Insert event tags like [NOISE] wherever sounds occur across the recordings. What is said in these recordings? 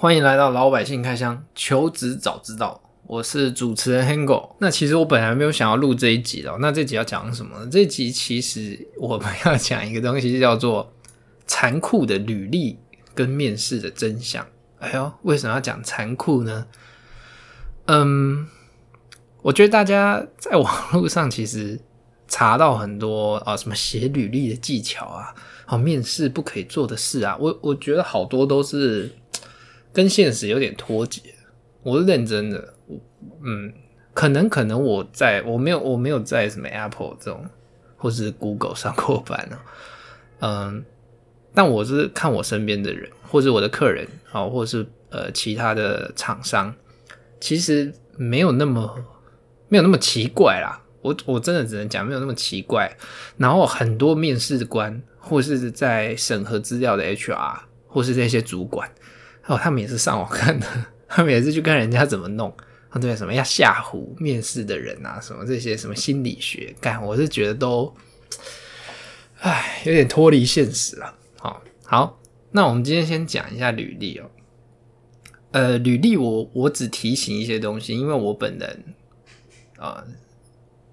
欢迎来到老百姓开箱，求职早知道。我是主持人 Hango。那其实我本来没有想要录这一集的。那这集要讲什么呢？这集其实我们要讲一个东西，叫做残酷的履历跟面试的真相。哎呦，为什么要讲残酷呢？嗯，我觉得大家在网络上其实查到很多啊，什么写履历的技巧啊，啊，面试不可以做的事啊，我我觉得好多都是。跟现实有点脱节，我是认真的。嗯，可能可能我在我没有我没有在什么 Apple 这种或是 Google 上过班呢。嗯，但我是看我身边的人，或者我的客人啊，或是呃其他的厂商，其实没有那么没有那么奇怪啦。我我真的只能讲没有那么奇怪。然后很多面试官或是在审核资料的 HR 或是这些主管。哦，他们也是上网看的，他们也是去看人家怎么弄，啊对，什么要吓唬面试的人啊，什么这些什么心理学，干，我是觉得都，唉，有点脱离现实了。好，好，那我们今天先讲一下履历哦。呃，履历我我只提醒一些东西，因为我本人啊、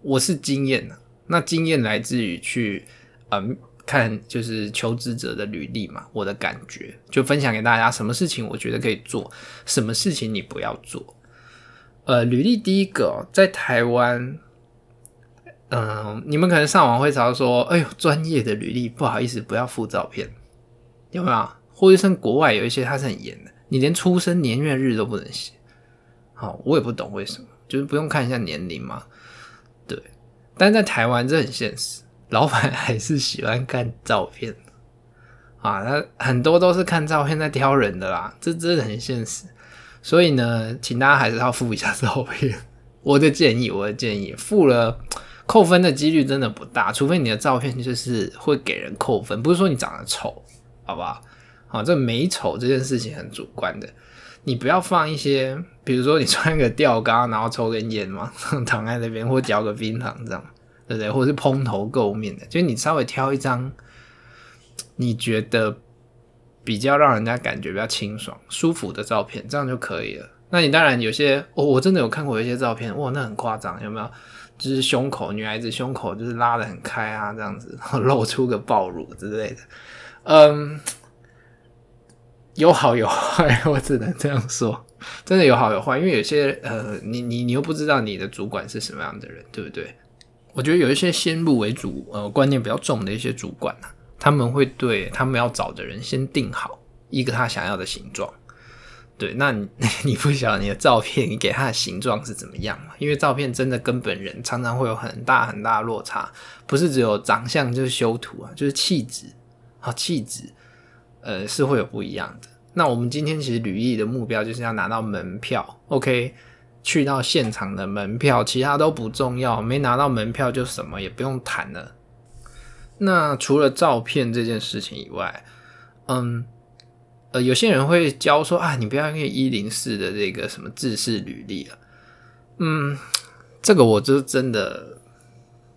我是经验的，那经验来自于去呃。看就是求职者的履历嘛，我的感觉就分享给大家。什么事情我觉得可以做，什么事情你不要做。呃，履历第一个在台湾，嗯、你们可能上网会查说，哎呦，专业的履历不好意思，不要附照片，有没有？或者像国外有一些它是很严的，你连出生年月日都不能写。好，我也不懂为什么，就是不用看一下年龄嘛。对，但在台湾这很现实。老板还是喜欢看照片 [LAUGHS] 啊，他很多都是看照片在挑人的啦，这真的很现实。所以呢，请大家还是要附一下照片。[LAUGHS] 我的建议，我的建议，附了扣分的几率真的不大，除非你的照片就是会给人扣分，不是说你长得丑，好不好？好，这美丑这件事情很主观的，你不要放一些，比如说你穿个吊嘎，然后抽根烟嘛，[LAUGHS] 躺在那边或嚼个冰糖这样。对不对？或者是蓬头垢面的，就是你稍微挑一张，你觉得比较让人家感觉比较清爽、舒服的照片，这样就可以了。那你当然有些，哦，我真的有看过一些照片，哇，那很夸张，有没有？就是胸口，女孩子胸口就是拉得很开啊，这样子，[LAUGHS] 露出个暴乳之类的。嗯，有好有坏，[LAUGHS] 我只能这样说，真的有好有坏，因为有些呃，你你你又不知道你的主管是什么样的人，对不对？我觉得有一些先入为主，呃，观念比较重的一些主管啊，他们会对他们要找的人先定好一个他想要的形状。对，那你你不晓得你的照片，你给他的形状是怎么样嘛？因为照片真的跟本人常常会有很大很大的落差，不是只有长相就是修图啊，就是气质啊，气质，呃，是会有不一样的。那我们今天其实履历的目标就是要拿到门票，OK。去到现场的门票，其他都不重要，没拿到门票就什么也不用谈了。那除了照片这件事情以外，嗯，呃，有些人会教说啊，你不要用一零四的这个什么自式履历了。嗯，这个我就真的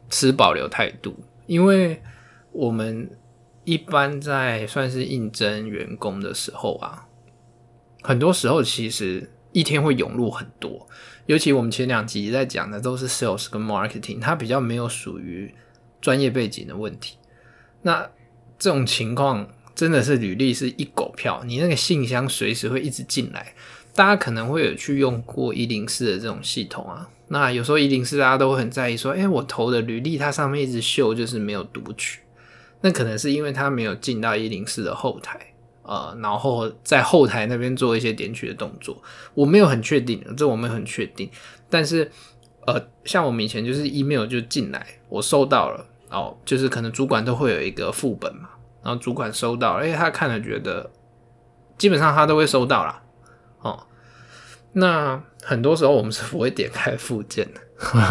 持保留态度，因为我们一般在算是应征员工的时候啊，很多时候其实。一天会涌入很多，尤其我们前两集在讲的都是 sales 跟 marketing，它比较没有属于专业背景的问题。那这种情况真的是履历是一狗票，你那个信箱随时会一直进来。大家可能会有去用过一零四的这种系统啊，那有时候一零四大家都很在意说，诶，我投的履历它上面一直秀就是没有读取，那可能是因为它没有进到一零四的后台。呃，然后在后台那边做一些点取的动作，我没有很确定，这我没有很确定。但是，呃，像我们以前就是 email 就进来，我收到了，哦，就是可能主管都会有一个副本嘛，然后主管收到了，诶，他看了觉得，基本上他都会收到啦。哦。那很多时候我们是不会点开附件的，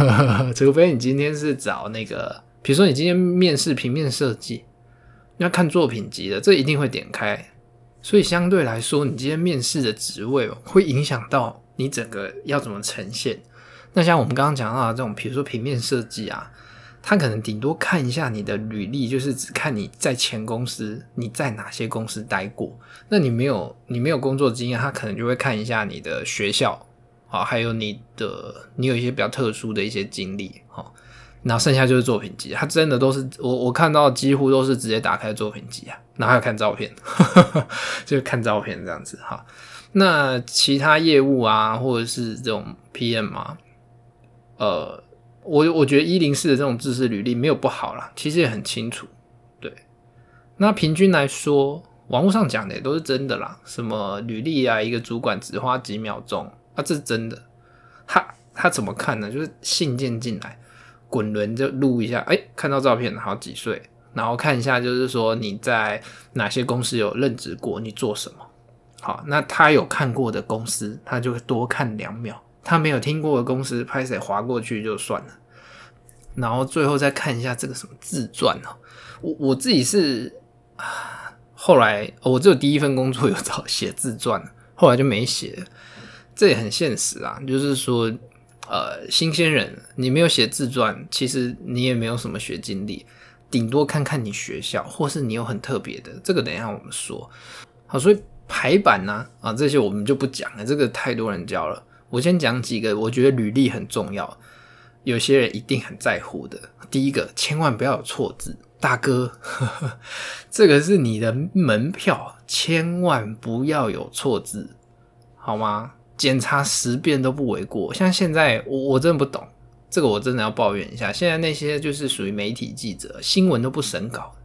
[LAUGHS] 除非你今天是找那个，比如说你今天面试平面设计，要看作品集的，这一定会点开。所以相对来说，你今天面试的职位会影响到你整个要怎么呈现。那像我们刚刚讲到的这种，比如说平面设计啊，他可能顶多看一下你的履历，就是只看你在前公司你在哪些公司待过。那你没有你没有工作经验，他可能就会看一下你的学校啊，还有你的你有一些比较特殊的一些经历哈。然后剩下就是作品集，他真的都是我我看到几乎都是直接打开作品集啊，然后还有看照片，[LAUGHS] 就看照片这样子哈。那其他业务啊，或者是这种 PM 啊，呃。我我觉得一零四的这种制式履历没有不好啦，其实也很清楚。对，那平均来说，网络上讲的也都是真的啦。什么履历啊，一个主管只花几秒钟，啊，这是真的。他他怎么看呢？就是信件进来，滚轮就录一下，哎、看到照片，好几岁，然后看一下，就是说你在哪些公司有任职过，你做什么。好，那他有看过的公司，他就会多看两秒。他没有听过的公司，拍谁划过去就算了。然后最后再看一下这个什么自传哦，我我自己是啊，后来我只有第一份工作有找写自传，后来就没写。这也很现实啊，就是说，呃，新鲜人你没有写自传，其实你也没有什么学经历，顶多看看你学校，或是你有很特别的，这个等一下我们说。好，所以排版呢，啊，这些我们就不讲了，这个太多人教了。我先讲几个，我觉得履历很重要，有些人一定很在乎的。第一个，千万不要有错字，大哥，呵呵，这个是你的门票，千万不要有错字，好吗？检查十遍都不为过。像现在，我我真的不懂这个，我真的要抱怨一下。现在那些就是属于媒体记者，新闻都不审稿，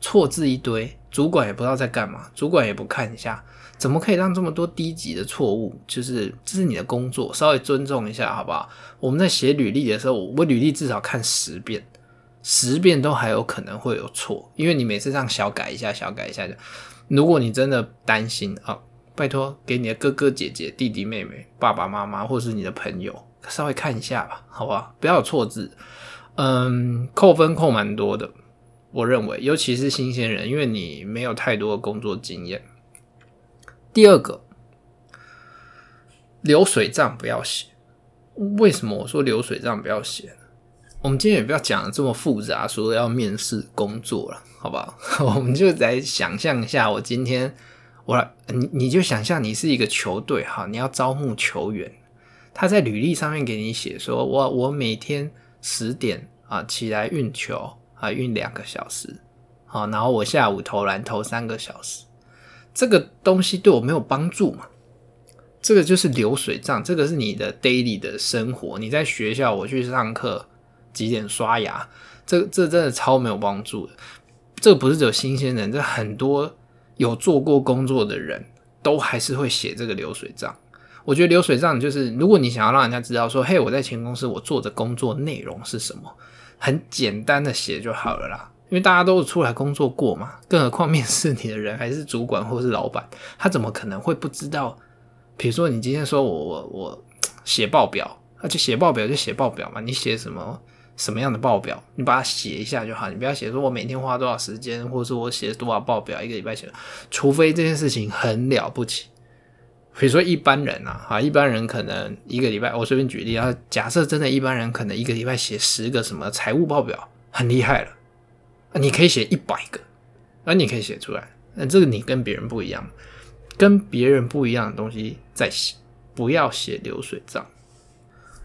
错字一堆，主管也不知道在干嘛，主管也不看一下。怎么可以让这么多低级的错误？就是这是你的工作，稍微尊重一下，好不好？我们在写履历的时候，我履历至少看十遍，十遍都还有可能会有错，因为你每次这样小改一下，小改一下的。如果你真的担心啊，拜托给你的哥哥姐姐、弟弟妹妹、爸爸妈妈，或是你的朋友，稍微看一下吧，好不好？不要有错字，嗯，扣分扣蛮多的，我认为，尤其是新鲜人，因为你没有太多的工作经验。第二个，流水账不要写。为什么我说流水账不要写？我们今天也不要讲的这么复杂，说要面试工作了，好不好？[LAUGHS] 我们就来想象一下，我今天我来，你你就想象你是一个球队哈，你要招募球员，他在履历上面给你写说，我我每天十点啊起来运球啊运两个小时，好，然后我下午投篮投三个小时。这个东西对我没有帮助嘛？这个就是流水账，这个是你的 daily 的生活。你在学校，我去上课，几点刷牙？这这真的超没有帮助的。这个不是只有新鲜人，这很多有做过工作的人都还是会写这个流水账。我觉得流水账就是，如果你想要让人家知道说，嘿，我在前公司我做的工作内容是什么，很简单的写就好了啦。因为大家都是出来工作过嘛，更何况面试你的人还是主管或是老板，他怎么可能会不知道？比如说你今天说我我我写报表，那就写报表就写报表嘛，你写什么什么样的报表，你把它写一下就好，你不要写说我每天花多少时间，或者说我写多少报表，一个礼拜写，除非这件事情很了不起。比如说一般人啊，啊，一般人可能一个礼拜，我随便举例啊，假设真的一般人可能一个礼拜写十个什么财务报表，很厉害了。你可以写一百个，那你可以写出来。那这个你跟别人不一样，跟别人不一样的东西再写，不要写流水账。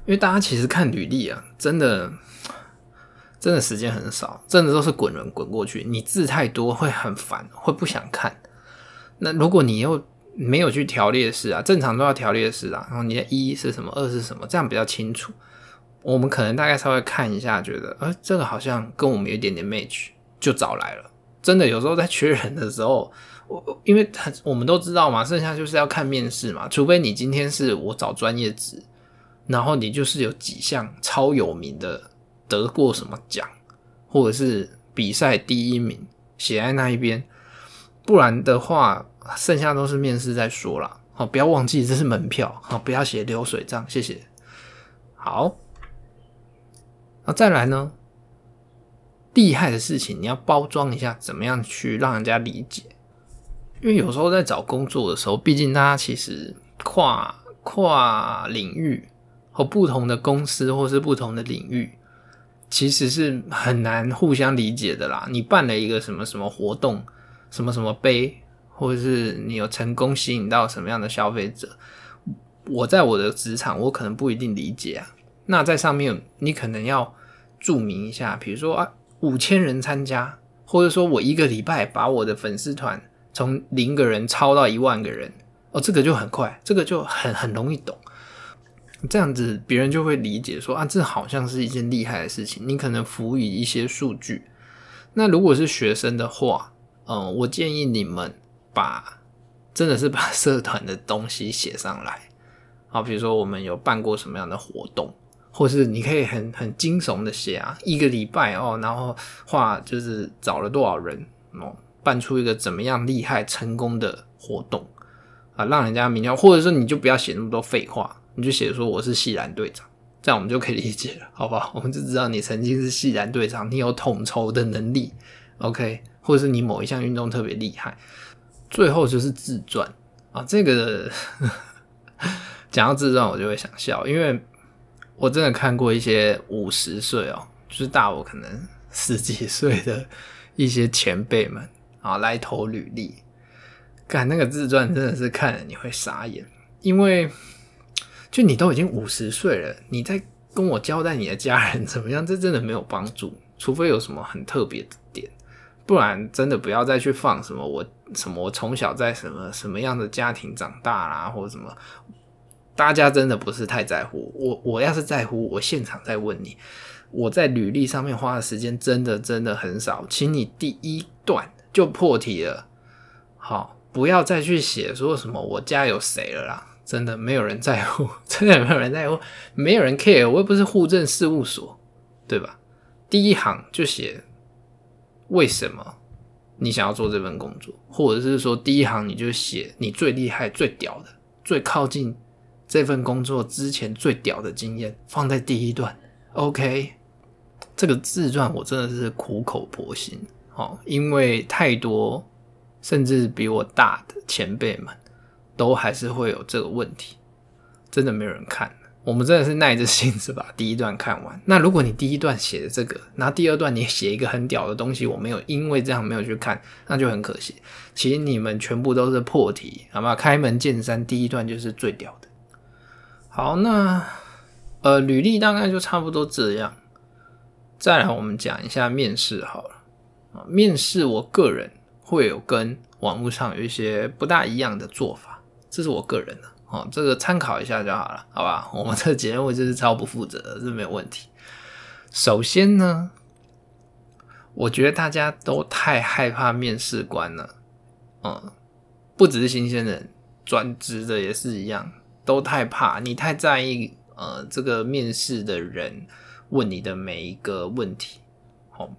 因为大家其实看履历啊，真的真的时间很少，真的都是滚轮滚过去。你字太多会很烦，会不想看。那如果你又没有去条列式啊，正常都要条列式啊。然后你的一是什么，二是什么，这样比较清楚。我们可能大概稍微看一下，觉得，呃，这个好像跟我们有一点点 match，就找来了。真的，有时候在缺人的时候，我因为他我们都知道嘛，剩下就是要看面试嘛。除非你今天是我找专业职，然后你就是有几项超有名的，得过什么奖，或者是比赛第一名写在那一边，不然的话，剩下都是面试再说啦。好，不要忘记这是门票，好，不要写流水账，谢谢。好。那再来呢？厉害的事情你要包装一下，怎么样去让人家理解？因为有时候在找工作的时候，毕竟大家其实跨跨领域和不同的公司或是不同的领域，其实是很难互相理解的啦。你办了一个什么什么活动，什么什么杯，或者是你有成功吸引到什么样的消费者，我在我的职场，我可能不一定理解啊。那在上面，你可能要注明一下，比如说啊，五千人参加，或者说我一个礼拜把我的粉丝团从零个人超到一万个人，哦，这个就很快，这个就很很容易懂。这样子别人就会理解说啊，这好像是一件厉害的事情。你可能辅以一些数据。那如果是学生的话，嗯，我建议你们把真的是把社团的东西写上来。好，比如说我们有办过什么样的活动，或是你可以很很惊悚的写啊，一个礼拜哦，然后画就是找了多少人哦，办出一个怎么样厉害成功的活动啊，让人家明了，或者说你就不要写那么多废话。你就写说我是系篮队长，这样我们就可以理解了，好不好？我们就知道你曾经是系篮队长，你有统筹的能力，OK？或者是你某一项运动特别厉害。最后就是自传啊，这个 [LAUGHS] 讲到自传我就会想笑，因为我真的看过一些五十岁哦，就是大我可能十几岁的一些前辈们啊来投履历，干那个自传真的是看了你会傻眼，因为。就你都已经五十岁了，你在跟我交代你的家人 [LAUGHS] 怎么样？这真的没有帮助，除非有什么很特别的点，不然真的不要再去放什么我什么我从小在什么什么样的家庭长大啦，或者什么，大家真的不是太在乎。我我要是在乎，我现场再问你，我在履历上面花的时间真的真的很少，请你第一段就破题了，好，不要再去写说什么我家有谁了啦。真的没有人在乎，[LAUGHS] 真的没有人在乎，没有人 care。我又不是户政事务所，对吧？第一行就写为什么你想要做这份工作，或者是说第一行你就写你最厉害、最屌的、最靠近这份工作之前最屌的经验，放在第一段。OK，这个自传我真的是苦口婆心哦，因为太多甚至比我大的前辈们。都还是会有这个问题，真的没有人看。我们真的是耐着性子把 [LAUGHS] 第一段看完。那如果你第一段写的这个，那第二段你写一个很屌的东西，我没有因为这样没有去看，那就很可惜。其实你们全部都是破题，好吗？开门见山，第一段就是最屌的。好，那呃，履历大概就差不多这样。再来，我们讲一下面试好了。啊，面试我个人会有跟网络上有一些不大一样的做法。这是我个人的哦，这个参考一下就好了，好吧？[LAUGHS] 我们这节目就是超不负责的，这没有问题。首先呢，我觉得大家都太害怕面试官了，嗯，不只是新鲜人，专职的也是一样，都太怕。你太在意呃，这个面试的人问你的每一个问题，哦，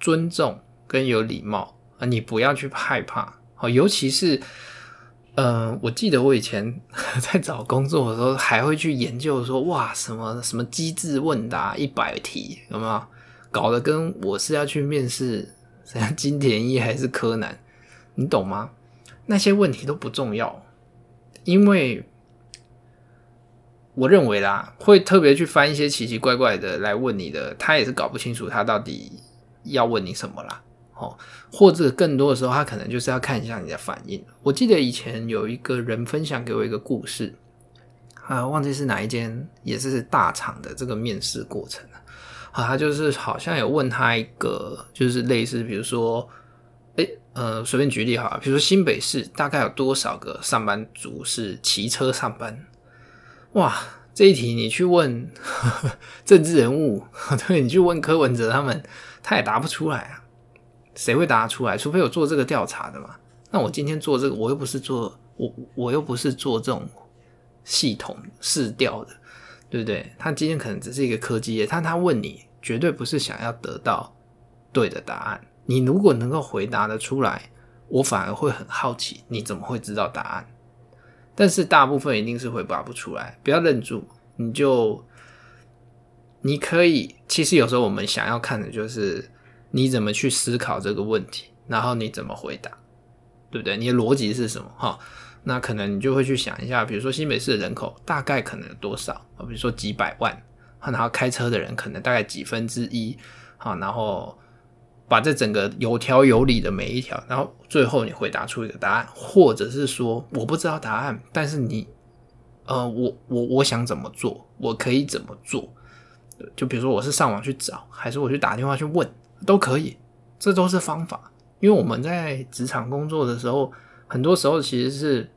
尊重跟有礼貌啊，你不要去害怕，好，尤其是。嗯、我记得我以前 [LAUGHS] 在找工作的时候，还会去研究说，哇，什么什么机智问答一百题，有没有？搞得跟我是要去面试，像金田一还是柯南，你懂吗？那些问题都不重要，因为我认为啦，会特别去翻一些奇奇怪怪的来问你的，他也是搞不清楚他到底要问你什么啦。哦，或者更多的时候，他可能就是要看一下你的反应。我记得以前有一个人分享给我一个故事，啊，忘记是哪一间，也是大厂的这个面试过程啊，他就是好像有问他一个，就是类似，比如说，诶，呃，随便举例哈，比如说新北市大概有多少个上班族是骑车上班？哇，这一题你去问呵 [LAUGHS] 呵政治人物，[LAUGHS] 对，你去问柯文哲他们，他也答不出来啊。谁会答出来？除非有做这个调查的嘛。那我今天做这个，我又不是做我，我又不是做这种系统试调的，对不对？他今天可能只是一个科技业，但他问你，绝对不是想要得到对的答案。你如果能够回答得出来，我反而会很好奇，你怎么会知道答案？但是大部分一定是回答不出来。不要愣住，你就你可以。其实有时候我们想要看的就是。你怎么去思考这个问题，然后你怎么回答，对不对？你的逻辑是什么？哈，那可能你就会去想一下，比如说新北市的人口大概可能有多少啊？比如说几百万，然后开车的人可能大概几分之一，好，然后把这整个有条有理的每一条，然后最后你回答出一个答案，或者是说我不知道答案，但是你，呃，我我我想怎么做，我可以怎么做？就比如说我是上网去找，还是我去打电话去问，都可以，这都是方法。因为我们在职场工作的时候，很多时候其实是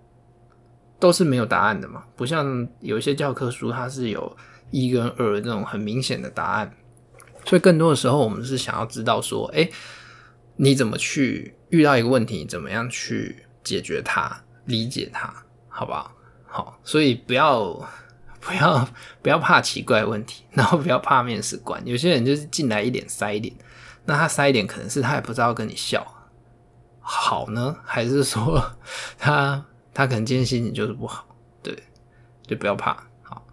都是没有答案的嘛，不像有一些教科书，它是有一跟二这种很明显的答案。所以更多的时候，我们是想要知道说，哎，你怎么去遇到一个问题，怎么样去解决它，理解它，好不好？好，所以不要 [LAUGHS] 不要不要怕奇怪问题，然后不要怕面试官。有些人就是进来一脸塞脸。那他塞一点，可能是他也不知道跟你笑好呢，[LAUGHS] 还是说 [LAUGHS] 他他可能今天心情就是不好，对，就不要怕。好，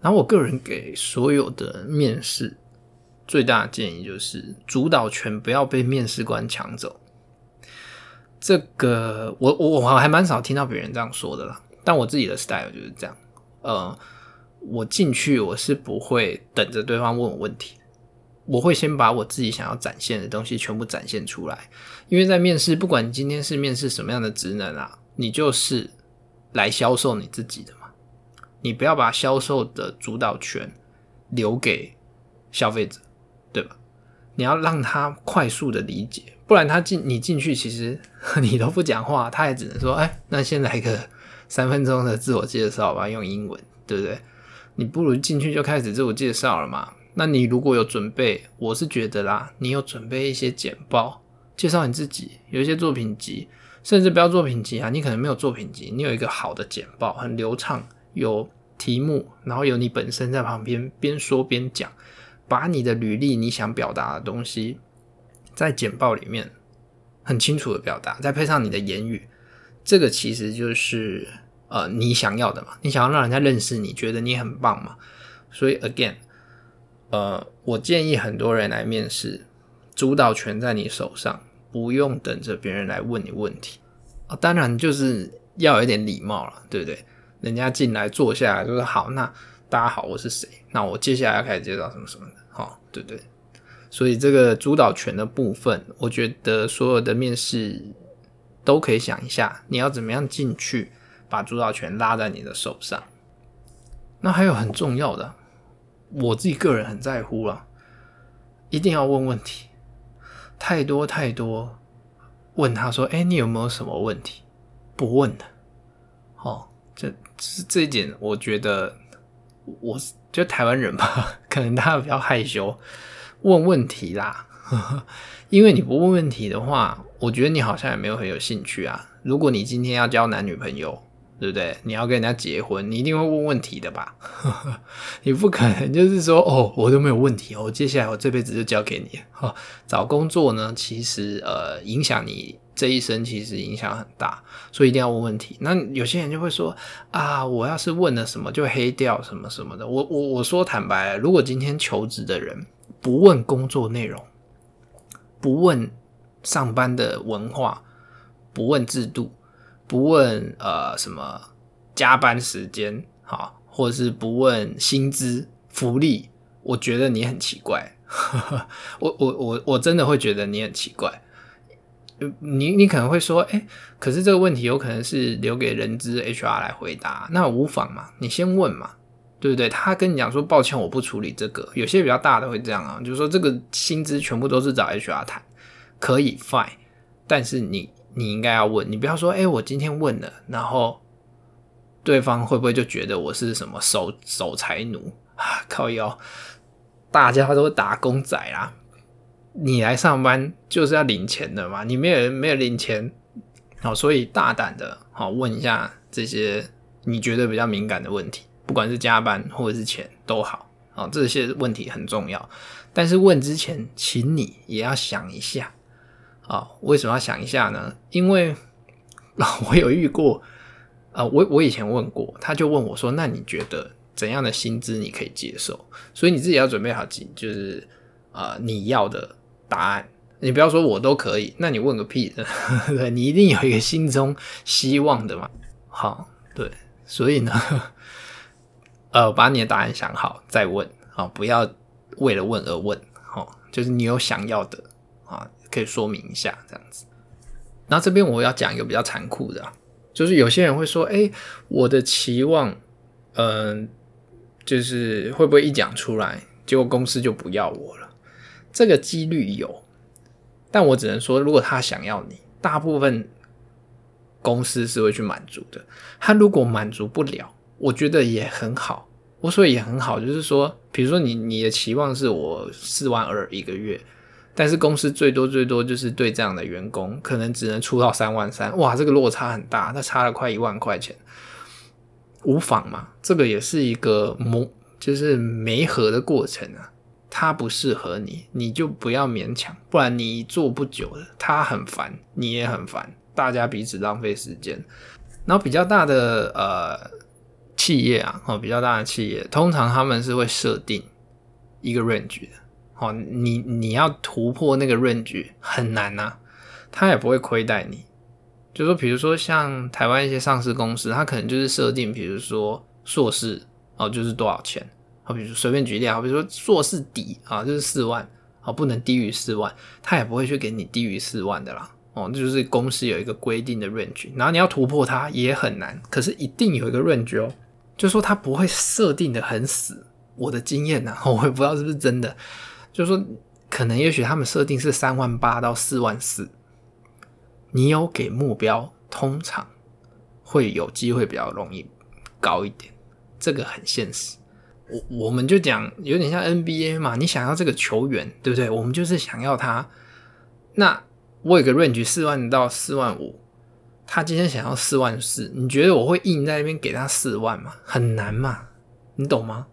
然后我个人给所有的面试最大的建议就是，主导权不要被面试官抢走。这个我我我还蛮少听到别人这样说的啦，但我自己的 style 就是这样。呃，我进去我是不会等着对方问我问题。我会先把我自己想要展现的东西全部展现出来，因为在面试，不管今天是面试什么样的职能啊，你就是来销售你自己的嘛。你不要把销售的主导权留给消费者，对吧？你要让他快速的理解，不然他进你进去，其实 [LAUGHS] 你都不讲话，他也只能说：“哎，那先来个三分钟的自我介绍吧，用英文，对不对？”你不如进去就开始自我介绍了嘛。那你如果有准备，我是觉得啦，你有准备一些简报介绍你自己，有一些作品集，甚至不要作品集啊，你可能没有作品集，你有一个好的简报，很流畅，有题目，然后有你本身在旁边边说边讲，把你的履历你想表达的东西在简报里面很清楚的表达，再配上你的言语，这个其实就是呃你想要的嘛，你想要让人家认识你，觉得你很棒嘛，所以 again。呃，我建议很多人来面试，主导权在你手上，不用等着别人来问你问题啊。当然就是要有点礼貌了，对不对？人家进来坐下来就说好，那大家好，我是谁？那我接下来要开始介绍什么什么的，好，对不对？所以这个主导权的部分，我觉得所有的面试都可以想一下，你要怎么样进去把主导权拉在你的手上。那还有很重要的。我自己个人很在乎了，一定要问问题，太多太多。问他说：“哎，你有没有什么问题？”不问的，哦，这这一点，我觉得我就台湾人吧，[LAUGHS] 可能他比较害羞，问问题啦。[LAUGHS] 因为你不问问题的话，我觉得你好像也没有很有兴趣啊。如果你今天要交男女朋友，对不对？你要跟人家结婚，你一定会问问题的吧？[LAUGHS] 你不可能就是说哦，我都没有问题哦，接下来我这辈子就交给你。哈，[LAUGHS] 找工作呢，其实呃，影响你这一生，其实影响很大，所以一定要问问题。那有些人就会说啊，我要是问了什么就黑掉什么什么的。我我我说坦白，如果今天求职的人不问工作内容，不问上班的文化，不问制度。不问呃什么加班时间好，或者是不问薪资福利，我觉得你很奇怪。[LAUGHS] 我我我我真的会觉得你很奇怪。你你可能会说，哎，可是这个问题有可能是留给人资 HR 来回答，那无妨嘛，你先问嘛，对不对？他跟你讲说，抱歉，我不处理这个。有些比较大的会这样啊，就是说这个薪资全部都是找 HR 谈，可以 fine，但是你。你应该要问，你不要说，哎，我今天问了，然后对方会不会就觉得我是什么守守财奴啊？靠腰，大家都打工仔啦，你来上班就是要领钱的嘛，你没有没有领钱，好，所以大胆的好问一下这些你觉得比较敏感的问题，不管是加班或者是钱都好，好，这些问题很重要，但是问之前，请你也要想一下。啊，为什么要想一下呢？因为 [LAUGHS] 我有遇过，啊，我我以前问过，他就问我说：“那你觉得怎样的薪资你可以接受？”所以你自己要准备好，就是啊，你要的答案。你不要说我都可以，那你问个屁的，[LAUGHS] 对，你一定有一个心中希望的嘛。好，对，所以呢，[LAUGHS] 呃，把你的答案想好再问啊，不要为了问而问，哦，就是你有想要的，可以说明一下这样子。然后这边我要讲一个比较残酷的，就是有些人会说，哎，我的期望，嗯、就是会不会一讲出来，结果公司就不要我了？这个几率有，但我只能说，如果他想要你，大部分公司是会去满足的。他如果满足不了，我觉得也很好。我说也很好，就是说，比如说你你的期望是我四万二一个月。但是公司最多最多就是对这样的员工，可能只能出到三万三，哇，这个落差很大，那差了快一万块钱，无妨嘛，这个也是一个磨，就是媒合的过程啊，他不适合你，你就不要勉强，不然你做不久的，他很烦，你也很烦，大家彼此浪费时间。然后比较大的呃企业啊，哦，比较大的企业，通常他们是会设定一个 range 的。哦，你你要突破那个 range 很难呐，他也不会亏待你。就说，比如说像台湾一些上市公司，他可能就是设定，比如说硕士哦，就是多少钱？好，比如随便举例啊，比如说硕士底啊，就是四万，啊，不能低于四万，他也不会去给你低于四万的啦。哦，这就是公司有一个规定的 range，然后你要突破它也很难，可是一定有一个 range 哦，就说他不会设定的很死。我的经验呐，[LAUGHS] 我也不知道是不是真的。就是说，可能也许他们设定是三万八到四万四，你有给目标，通常会有机会比较容易高一点，这个很现实。我我们就讲有点像 NBA 嘛，你想要这个球员，对不对？我们就是想要他。那我有个 range 四万到四万五，他今天想要四万四，你觉得我会硬在那边给他四万吗？很难嘛，你懂吗？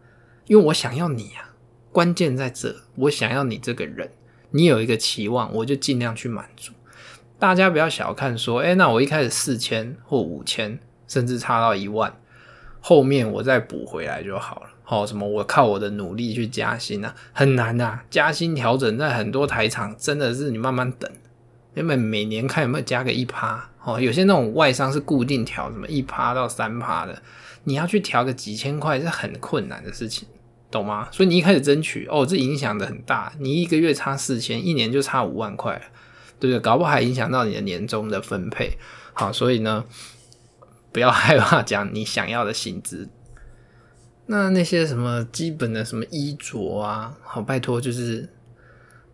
因为我想要你呀。关键在这，我想要你这个人，你有一个期望，我就尽量去满足。大家不要小看说，哎，那我一开始四千或五千，甚至差到一万，后面我再补回来就好了。好，什么我靠我的努力去加薪啊，很难啊。加薪调整在很多台厂真的是你慢慢等，因为每年看有没有加个一趴。哦，有些那种外商是固定调，什么一趴到三趴的，你要去调个几千块是很困难的事情。懂吗？所以你一开始争取哦，这影响的很大。你一个月差四千，一年就差五万块，对不对？搞不好还影响到你的年终的分配。好，所以呢，不要害怕讲你想要的薪资。那那些什么基本的什么衣着啊，好，拜托，就是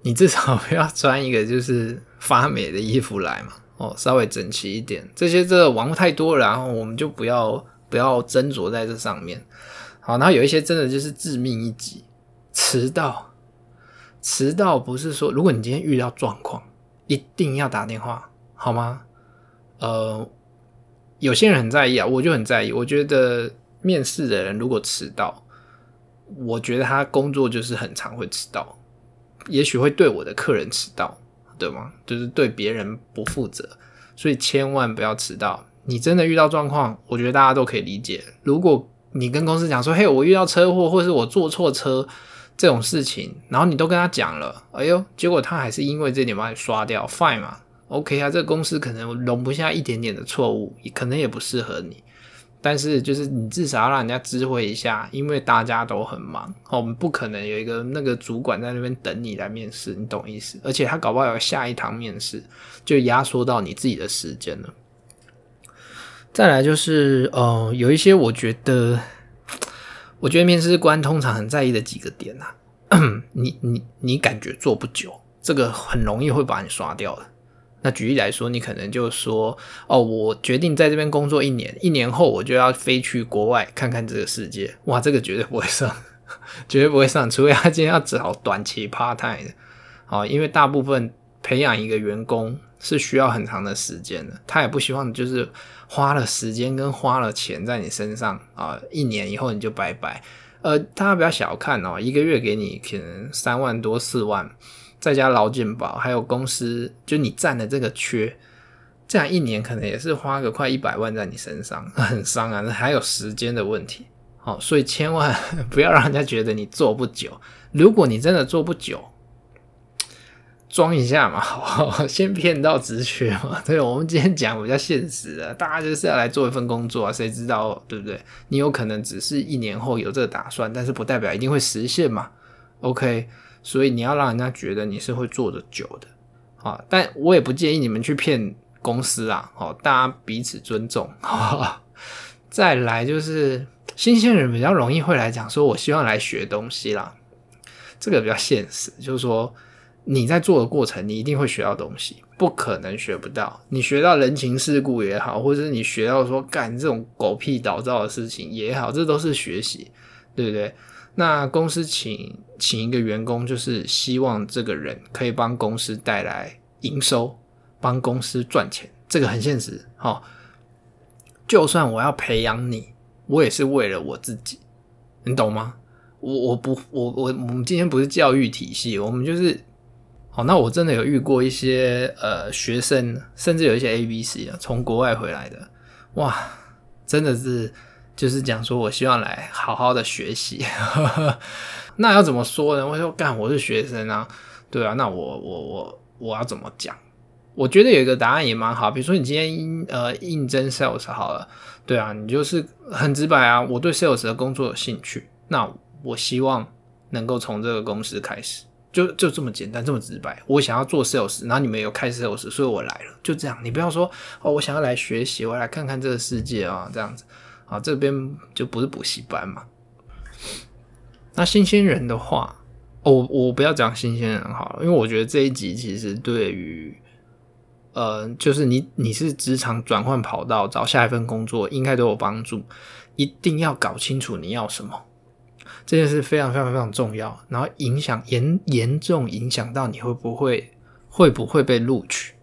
你至少不要穿一个就是发霉的衣服来嘛。哦，稍微整齐一点。这些这个网络太多，然后我们就不要不要斟酌在这上面。好，然后有一些真的就是致命一击，迟到，迟到不是说如果你今天遇到状况，一定要打电话，好吗？呃，有些人很在意啊，我就很在意。我觉得面试的人如果迟到，我觉得他工作就是很常会迟到，也许会对我的客人迟到，对吗？就是对别人不负责，所以千万不要迟到。你真的遇到状况，我觉得大家都可以理解。如果你跟公司讲说，嘿，我遇到车祸，或是我坐错车这种事情，然后你都跟他讲了，哎呦，结果他还是因为这点把你刷掉，fine 嘛，OK 啊，这个公司可能容不下一点点的错误，也可能也不适合你，但是就是你至少要让人家知会一下，因为大家都很忙，我们不可能有一个那个主管在那边等你来面试，你懂意思？而且他搞不好有下一堂面试，就压缩到你自己的时间了。再来就是，呃，有一些我觉得，我觉得面试官通常很在意的几个点、啊，[CLEARS THROAT] 你你你感觉做不久，这个很容易会把你刷掉的。那举例来说，你可能就说，哦，我决定在这边工作一年，一年后我就要飞去国外看看这个世界。哇，这个绝对不会上，[LAUGHS] 绝对不会上，除非他今天要找短期 part time 的，好，因为大部分培养一个员工。是需要很长的时间的，他也不希望就是花了时间跟花了钱在你身上啊，一年以后你就拜拜。呃，大家不要小看哦，一个月给你可能三万多四万，再加劳健保，还有公司就你占的这个缺，这样一年可能也是花个快一百万在你身上，很伤啊。那还有时间的问题，好，所以千万 [LAUGHS] 不要让人家觉得你做不久。如果你真的做不久，装一下嘛，[LAUGHS] 先骗到职缺嘛。[LAUGHS] 对，我们今天讲比较现实的，大家就是要来做一份工作啊，谁知道对不对？你有可能只是一年后有这个打算，但是不代表一定会实现嘛。OK，所以你要让人家觉得你是会做得久的啊。但我也不建议你们去骗公司啊。好，大家彼此尊重，[LAUGHS] 再来就是新鲜人比较容易会来讲说，我希望来学东西啦。这个比较现实，就是说。你在做的过程，你一定会学到东西，不可能学不到。你学到人情世故也好，或者是你学到说干这种狗屁倒灶的事情也好，这都是学习，对不对？那公司请请一个员工，就是希望这个人可以帮公司带来营收，帮公司赚钱，这个很现实。哈，就算我要培养你，我也是为了我自己，你懂吗？我我不我我我们今天不是教育体系，我们就是。好，那我真的有遇过一些呃学生，甚至有一些 ABC 啊，从国外回来的，哇，真的是就是讲说我希望来好好的学习，[LAUGHS] 那要怎么说呢？我说干，我是学生啊，对啊，那我我我我要怎么讲？我觉得有一个答案也蛮好，比如说你今天呃应征 sales 好了，对啊，你就是很直白啊，我对 sales 的工作有兴趣，那我希望能够从这个公司开始。就就这么简单，这么直白。我想要做 sales，然后你们有开 sales，所以我来了。就这样，你不要说哦，我想要来学习，我来看看这个世界啊，这样子。啊，这边就不是补习班嘛。那新鲜人的话，哦，我不要讲新鲜人好了，因为我觉得这一集其实对于，呃，就是你你是职场转换跑道找下一份工作，应该都有帮助。一定要搞清楚你要什么。这件事非常非常非常重要，然后影响严严重影响到你会不会会不会被录取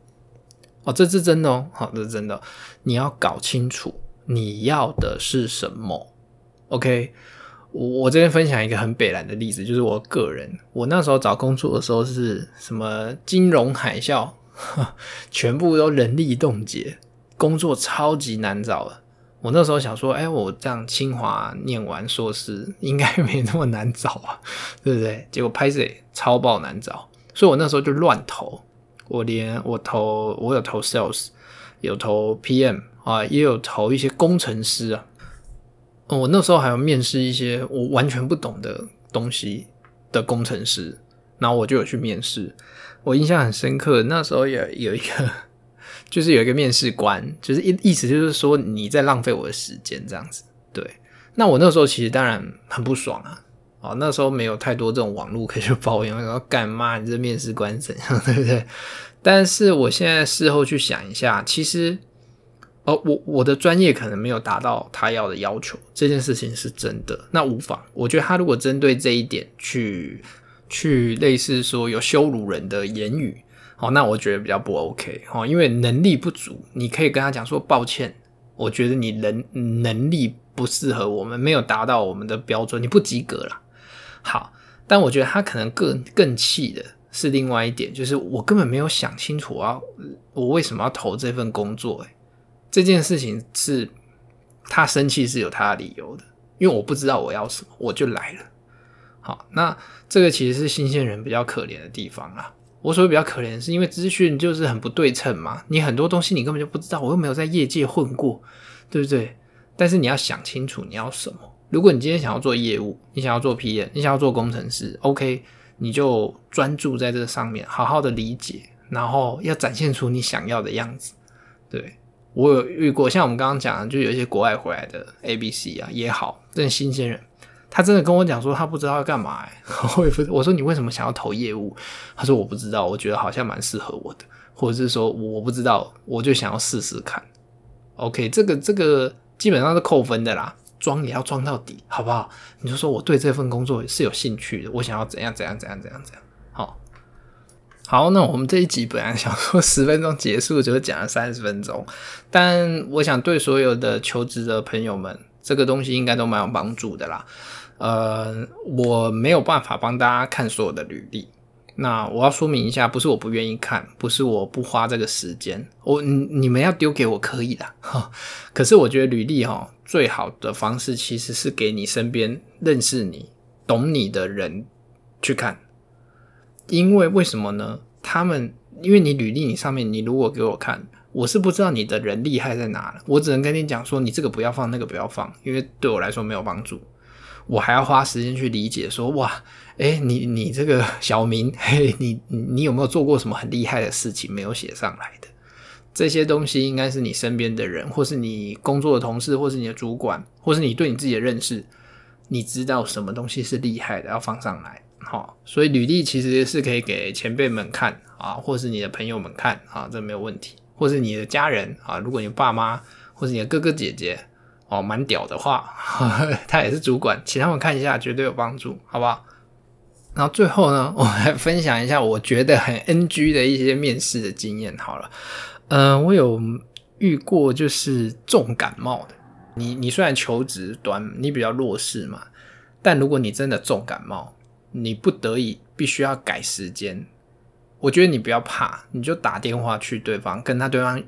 哦，这是真的哦，好，这是真的，你要搞清楚你要的是什么。OK，我我这边分享一个很北烂的例子，就是我个人，我那时候找工作的时候是什么金融海啸，[LAUGHS] 全部都人力冻结，工作超级难找了。我那时候想说，哎、我这样清华念完硕士，应该没那么难找啊，对不对？结果拍谢超爆难找，所以我那时候就乱投。我连我投，我有投 sales，有投 PM 啊，也有投一些工程师啊。我那时候还有面试一些我完全不懂的东西的工程师，然后我就有去面试。我印象很深刻，那时候也有一个。就是有一个面试官，就是意意思就是说你在浪费我的时间这样子。对，那我那时候其实当然很不爽啊。哦，那时候没有太多这种网络可以去抱怨，然后干嘛你这面试官怎样，[LAUGHS] 对不对？但是我现在事后去想一下，其实哦，我我的专业可能没有达到他要的要求，这件事情是真的。那无妨，我觉得他如果针对这一点去去类似说有羞辱人的言语。好，那我觉得比较不 OK 哦，因为能力不足，你可以跟他讲说抱歉，我觉得你能能力不适合我们，没有达到我们的标准，你不及格了。好，但我觉得他可能更更气的是另外一点，就是我根本没有想清楚啊，我为什么要投这份工作？诶，这件事情是他生气是有他的理由的，因为我不知道我要什么，我就来了。好，那这个其实是新鲜人比较可怜的地方啊。我所谓比较可怜，是因为资讯就是很不对称嘛，你很多东西你根本就不知道，我又没有在业界混过，对不对？但是你要想清楚你要什么。如果你今天想要做业务，你想要做 PM，你想要做工程师，OK，你就专注在这个上面，好好的理解，然后要展现出你想要的样子。对，我有遇过，像我们刚刚讲的，就有一些国外回来的 ABC 啊也好，这新鲜人。他真的跟我讲说他不知道要干嘛，欸，[LAUGHS] 我也不，我说你为什么想要投业务？他说我不知道，我觉得好像蛮适合我的，或者是说我不知道，我就想要试试看。OK，这个这个基本上是扣分的啦，装也要装到底，好不好？你就说我对这份工作是有兴趣的，我想要怎样怎样怎样怎样怎样。好，好，那我们这一集本来想说 [LAUGHS] 十分钟结束，就讲了三十分钟，但我想对所有的求职的朋友们，这个东西应该都蛮有帮助的啦。呃，我没有办法帮大家看所有的履历。那我要说明一下，不是我不愿意看，不是我不花这个时间。我你你们要丢给我可以的哈。[LAUGHS] 可是我觉得履历哈，最好的方式其实是给你身边认识你、懂你的人去看。因为为什么呢？他们因为你履历你上面，你如果给我看，我是不知道你的人厉害在哪了，我只能跟你讲说，你这个不要放，那个不要放，因为对我来说没有帮助。我还要花时间去理解说，哇，诶，你你这个 [LAUGHS] 小明，嘿，你你有没有做过什么很厉害的事情没有写上来的？这些东西应该是你身边的人，或是你工作的同事，或是你的主管，或是你对你自己的认识，你知道什么东西是厉害的，要放上来。好，所以履历其实是可以给前辈们看啊，或是你的朋友们看啊，这没有问题，或是你的家人啊，如果你爸妈或是你的哥哥姐姐。哦，蛮屌的话呵呵，[LAUGHS] 他也是主管，请他们看一下，绝对有帮助，好不好？然后最后呢，[LAUGHS] 我来分享一下我觉得很 NG 的一些面试的经验。好了，嗯、我有遇过就是重感冒的。你你虽然求职端你比较弱势嘛，但如果你真的重感冒，你不得已必须要改时间，我觉得你不要怕，你就打电话去对方，跟他对方。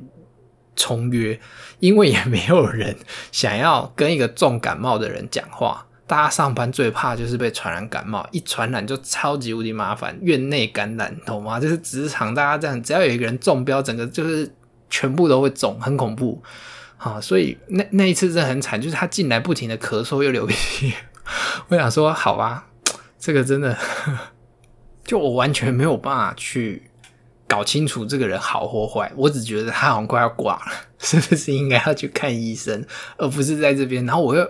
重约，因为也没有人想要跟一个重感冒的人讲话。大家上班最怕就是被传染感冒，一传染就超级无敌麻烦，院内感染，懂吗？就是职场大家这样，只要有一个人中标，整个就是全部都会中，很恐怖啊！所以那那一次真的很惨，就是他进来不停的咳嗽又流鼻涕。[LAUGHS] 我想说，好吧，这个真的，就我完全没有办法去。搞清楚这个人好或坏，我只觉得他好像快要挂了，[LAUGHS] 是不是应该要去看医生，而不是在这边？然后我又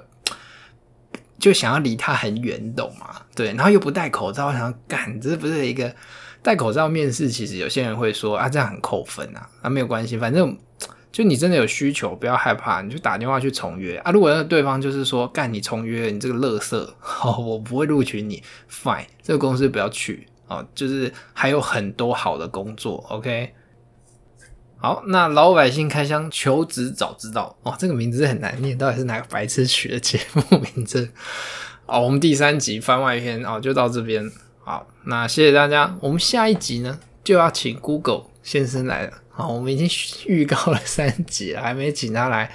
就想要离他很远，懂吗？对，然后又不戴口罩，我想干，这不是一个戴口罩面试。其实有些人会说啊，这样很扣分啊，啊，没有关系，反正就你真的有需求，不要害怕，你就打电话去重约啊。如果那对方就是说干你重约，你这个垃圾，好，[LAUGHS] 我不会录取你，fine，这个公司不要去。哦，就是还有很多好的工作，OK。好，那老百姓开箱求职早知道哦，这个名字很难念，到底是哪个白痴取的节目名字？[LAUGHS] 哦，我们第三集番外篇哦，就到这边。好，那谢谢大家，我们下一集呢就要请 Google 先生来了。好，我们已经预告了三集，还没请他来。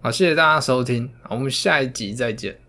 好，谢谢大家收听，我们下一集再见。